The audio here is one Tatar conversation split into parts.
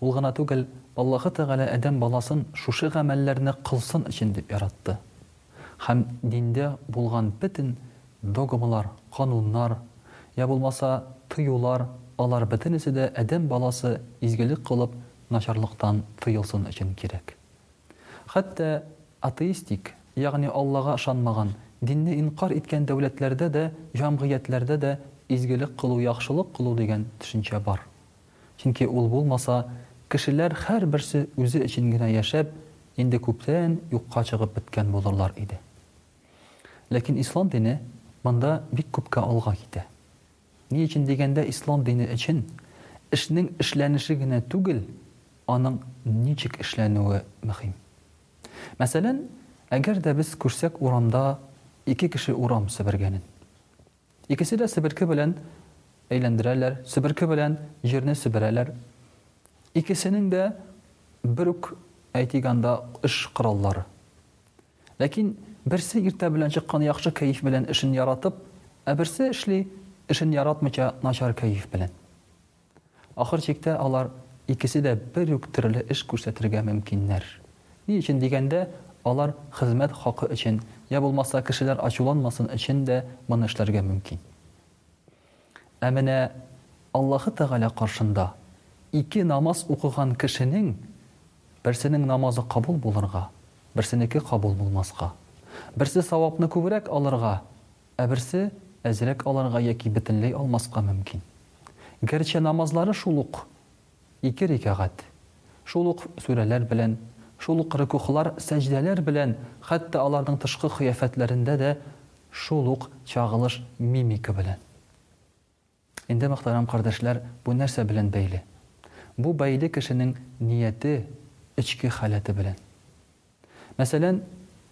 Ул гына түгел, Аллаһы Тәгалә адәм баласын шушы гамәлләрне кылсын өчен дип яратты. Һәм диндә булган бөтен догмалар, кануннар, йә булмаса тыюлар, алар бөтенесе дә адәм баласы изгелек кылып, начарлыктан тыелсын өчен кирәк. Хәтта атеистик, ягъни Аллага ышанмаган, динне инкарь иткән дәүләтләрдә дә, җәмгыятьләрдә дә изгелек кылу, яхшылык кылу дигән төшенчә бар. Чөнки ул булмаса, кешеләр һәрберсе үзе өчен генә яшәп, инде күптән юкка чыгып беткән булырлар иде. Ләкин ислам дине монда бик күпкә алга китә. Ни өчен дигәндә, ислам дине өчен эшнең эшләнеше генә түгел, аның ничек эшләнүе мөһим. Мәсәлән, әгәр дә без күрсәк урамда ике кеше урам себергәнен. Икесе дә себерке белән әйләндерәләр, себерке белән җирне себерәләр. Икесенең дә бер үк, әйтик анда, эш кораллары. Ләкин берсе иртә белән чыккан яхшы кәеф белән эшен яратып, ә берсе эшли, эшен яратмыйча начар кәеф белән. Ахыр чиктә алар икесе дә бер үк төрле эш күрсәтергә мөмкиннәр. Ни өчен дигәндә, алар хезмәт хакы өчен, йә булмаса кешеләр ачуланмасын өчен дә моны эшләргә мөмкин. Ә менә Аллаһы Тәгалә каршында ике намаз укыган кешенең берсенең намазы кабул булырга, берсенеке кабул булмаска, берсе савапны күбрәк алырга, Ә берсе әзрәк алырга яки бөтенләй алмаска мөмкин. Гәрчә намазлары шул ук ике рикәгать, шул ук сүрәләр белән, шул ук рөкүгълар, сәҗдәләр белән, хәтта аларның тышкы кыяфәтләрендә дә шул ук чагылыш мимика белән. Инде, мөхтәрәм кардәшләр, бу нәрсә белән бәйле? Бу бәйле кешенең нияте, эчке халәте белән. Мәсәлән,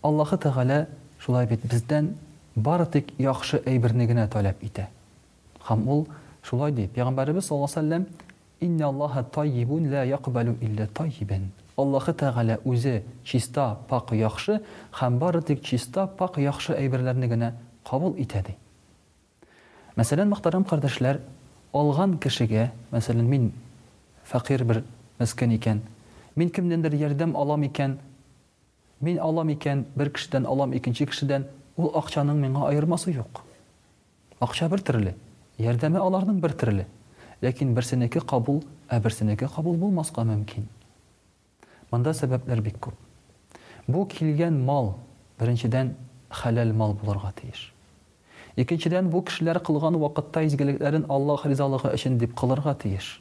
Аллаһы Тәгалә шулай бит бездән бары тик яхшы әйберне генә таләп итә. Һәм Ул шулай ди, Пәйгамбәребез саллаллаһу галәйһи вә сәлләм, Иннә Аллаһа таййибун лә якъбәлү илля таййибән. Аллаһы Тәгалә үзе чиста, пакь, яхшы һәм бары тик чиста, пакь, яхшы әйберләрне генә кабул итә, ди. Мәсәлән, мөхтәрәм кардәшләр, алган кешегә, мәсәлән, мин фәкыйрь бер мескен икән, мин кемнәндер ярдәм алам икән, мин алам икән, бер кешедән алам, икенче кешедән, ул акчаның миңа аермасы юк. Акча бер төрле, ярдәме аларның бер төрле. Ләкин берсенеке кабул, ә берсенеке кабул булмаска мөмкин. Монда сәбәпләр бик күп. Бу килгән мал, беренчедән, хәләл мал булырга тиеш. Икенчедән, бу кешеләр кылган вакытта изгелекләрен Аллаһ ризалыгы өчен дип кылырга тиеш.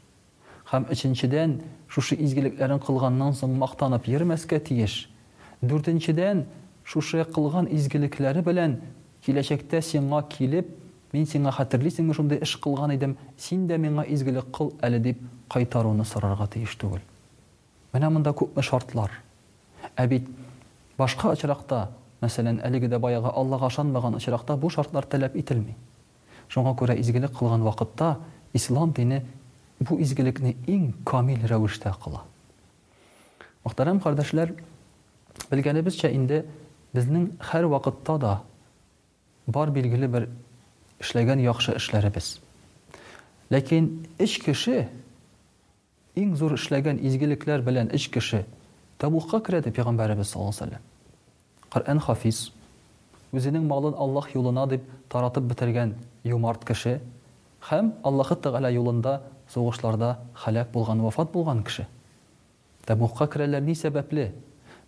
Һәм өченчедән, шушы изгелекләрен кылганнан соң мактанып йөрмәскә тиеш. Дүртенчедән, шушы кылган изгелекләре белән киләчәктә сиңа килеп, мин сиңа хәтерлисеңме шундый эш кылган идем, син дә миңа изгелек кыл әле дип кайтаруны сорарга тиеш түгел. Менә монда күпме шартлар. Ә бит башка очракта, мәсәлән, әлеге дә баягы Аллага ышанмаган очракта бу шартлар таләп ителми. Шуңа күрә изгелек кылган вакытта Ислам дине бу изгелекне иң камил рәвештә кыла. Мөхтәрәм кардәшләр, белгәнебезчә инде, безнең һәрвакытта да бар билгеле бер эшләгән яхшы эшләребез. Ләкин эч кеше. Иң зур эшләгән изгелекләр белән өч кеше тәбугка керә, ди Пәйгамбәребез саллаллаһу галәйһи вә сәлләм. Коръән хафиз, үзенең малын Аллаһ юлына дип таратып бетергән юмарт кеше һәм Аллаһы Тәгалә юлында сугышларда һәлак булган, вафат булган кеше. Тәбугка керәләр ни сәбәпле?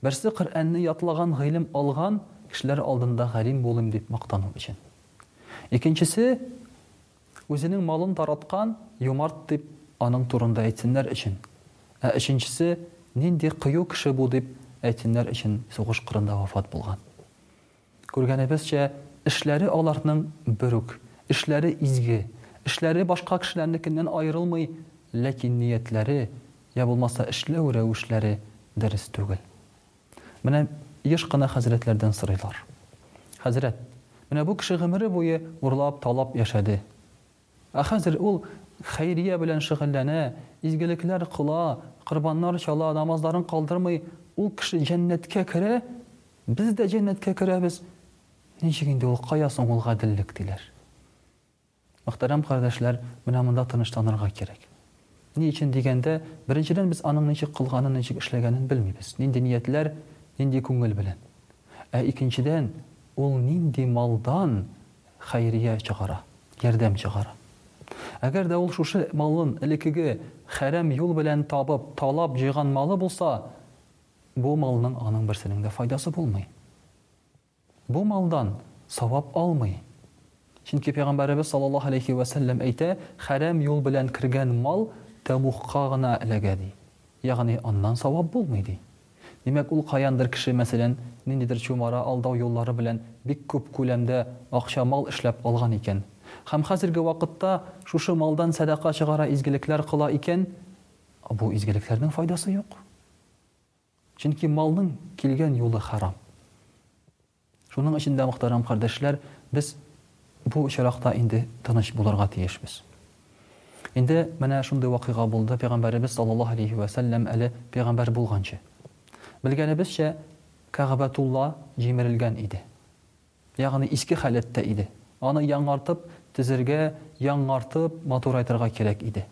Берсе Коръәнне ятлаган, гыйлем алган кешеләр алдында галим булыйм дип мактану өчен. Икенчесе, Үзенең малын тараткан, юмарт дип аның турында әйтсеннәр өчен. Ә өченчесе, нинди кыю кеше бу дип әйтсеннәр өчен сугыш кырында вафат булган. Күргәнебезчә, эшләре аларның бер үк, эшләре изге, эшләре башка кешеләрнекеннән аерылмый, ләкин ниятләре, я булмаса эшләү рәвешләре дөрес түгел. Менә еш кына хәзрәтләрдән сорыйлар. Хәзрәт, менә бу кеше гомере буе урлап, талап яшәде. Ә хәзер ул хәйрия белән шөгыльләнә, изгелекләр кыла, корбаннар чала, намазларын калдырмый. Ул кеше җәннәткә керә, без дә җәннәткә керәбез. Ничек инде ул, кая соң ул гаделлек, диләр. Мөхтәрәм кардәшләр, менә монда тынычланырга кирәк. Ни өчен дигәндә, беренчедән, без аның ничек кылганын, ничек эшләгәнен белмибез, нинди ниятләр, нинди күңел белән. Ә икенчедән, ул нинди малдан хәйрия чыгара, ярдәм чыгара. Әгәр дә ул шушы малын элекеге хәрәм юл белән табып, талап җыйган малы булса, бу малның аның берсенең дә файдасы булмый. Бу малдан савап алмый. Чөнки Пәйгамбәребез саллаллаһу галәйһи вә сәлләм әйтә, Хәрам юл белән кергән мал тәмугка гына эләгә, ди. Ягъни аннан савап булмый, ди. Димәк, ул каяндыр кеше, мәсәлән, ниндидер чумара алдау юллары белән бик күп күләмдә акча-мал эшләп алган икән. Һәм хәзерге вакытта шушы малдан сәдака чыгара изгелекләр кыла икән, бу изгелекләрнең файдасы юк. Чөнки малның килгән юлы хәрам. Шуның өчен дә, мөхтәрәм кардәшләр, без бу очракта инде тыныч булырга тиешбез. Инде менә шундый вакыйга булды, пәйгамбәребез саллаллаһу галәйһи вә сәлләм әле пәйгамбәр булганчы. Белгәнебезчә, Кәгъбәтулла җимерелгән иде. Ягъни иске халәттә иде. Аны яңартып төзергә, яңартып матурайтырга кирәк иде.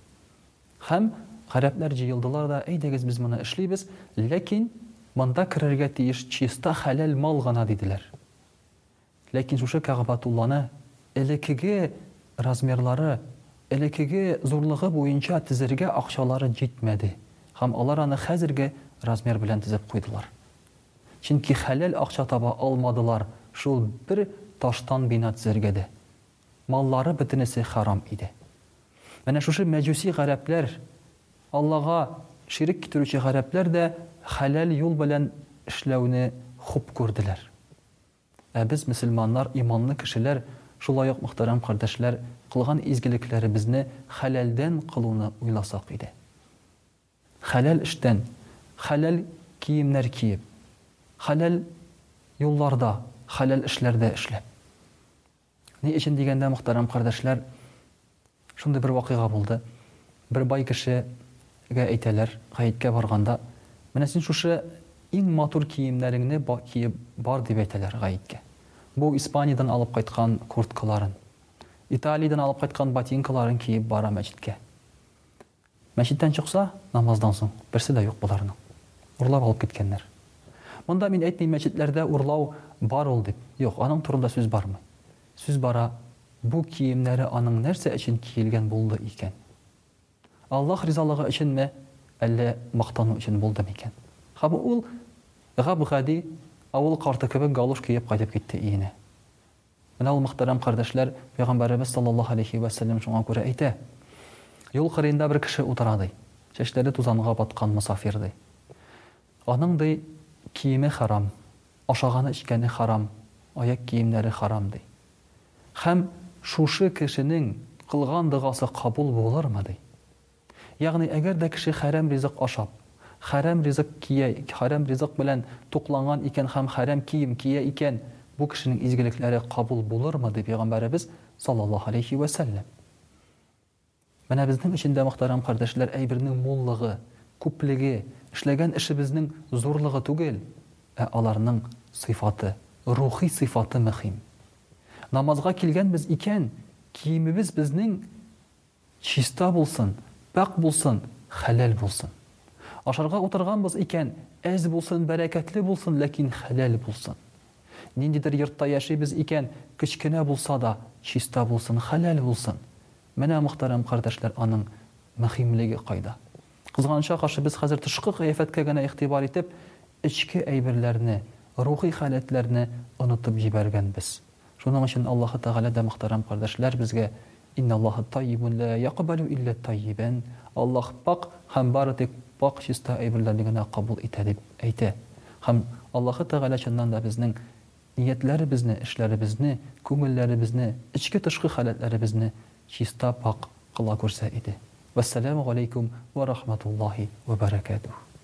Һәм гарәпләр җыелдылар да, әйдәгез без моны эшлибез, ләкин монда керергә тиеш чиста хәләл мал гына, диделәр. Ләкин шушы Кәгъбәтулланы элекеге размерлары, элекеге зурлыгы буенча төзергә акчалары җитмәде һәм алар аны хәзерге размер белән төзеп куйдылар. Чөнки хәләл акча таба алмадылар шул бер таштан бина төзәргә дә. Маллары бөтенесе хәрам иде. Менә шушы мәҗүси гарәпләр, Аллага ширек китерүче гарәпләр дә хәләл юл белән эшләүне хуп күрделәр. Ә без, мөселманнар, иманлы кешеләр, шулай ук, мөхтәрәм кардәшләр, кылган изгелекләребезне хәләлдән кылуны уйласак иде. Хәләл эштән, хәләл киемнәр киеп, хәләл юлларда, хәләл эшләрдә эшләп. Ни өчен дигәндә, мөхтәрәм кардәшләр, шундый бер вакыйга булды. Бер бай кешегә әйтәләр, гаеткә барганда, Менә син шушы иң матур киемнәреңне киеп бар, дип әйтәләр гаеткә. Бу Испаниядән алып кайткан курткаларын, Италиядән алып кайткан ботинкаларын киеп бара мәчеткә. Мәчеттән чыкса, намаздан соң, берсе дә юк боларның. Урлап алып киткәннәр. Монда мин әйтмим мәчетләрдә урлау бар ул дип, юк, аның турында сүз бармый. Сүз бара, бу киемнәре аның нәрсә өчен киелгән булды икән? Аллаһ ризалыгы өченме, әллә мактану өчен булды микән? Һәм ул гап-гади авыл карты кебек галуш киеп кайтып китте өенә. Менә ул, мөхтәрәм кардәшләр, Пәйгамбәребез саллаллаһу галәйһи вә сәлләм шуңа күрә әйтә, Юл кырыенда бер кеше утыра, ди, чәчләре тузанга баткан мосафир, ди. Аның, ди, киеме хәрам, ашаганы-эчкәне хәрам, аяк киемнәре хәрам, ди. Һәм шушы кешенең кылган догасы кабул булырмы, ди? Ягъни, әгәр дә кеше хәрәм ризык ашап, хәрәм ризык кия, хәрәм ризык белән тукланган икән һәм хәрәм кием кия икән, бу кешенең изгелекләре кабул булырмы, ди Пәйгамбәребез саллаллаһу галәйһи вә сәлләм. Менә безнең өчен дә, мөхтәрәм кардәшләр, әйбернең муллыгы, күплеге, эшләгән эшебезнең зурлыгы түгел, ә аларның сыйфаты, рухи сыйфаты мөһим. Намазга килгәнбез икән, киемебез безнең Чиста булсын, пакь булсын, хәләл булсын. Ашарга утырганбыз икән, әз булсын, бәрәкәтле булсын, ләкин хәләл булсын. Ниндидер йортта яшибез икән, кечкенә булса да, чиста булсын, хәләл булсын. Менә, мөхтәрәм кардәшләр, аның мөһимлеге кайда. Кызганычка каршы, без хәзер тышкы кыяфәткә генә игътибар итеп, эчке әйберләрне, рухи халәтләрне онытып җибәргәнбез. Шуның өчен Аллаһы Тәгалә дә, мөхтәрәм кардәшләр, безгә, Инналлаһа таййибун лә якъбәлү илля таййибән, Аллаһ пакь һәм бары тик пакь, чиста әйберләрне генә кабул итә, дип әйтә. Һәм Аллаһы Тәгалә чыннан да безнең ниятләребезне, эшләребезне, күңелләребезне, эчке-тышкы халәтләребезне чиста, пакь кыла күрсә иде. Вәссәләмү галәйкүм вә рахматуллаһи вә бәрәкәтүһ.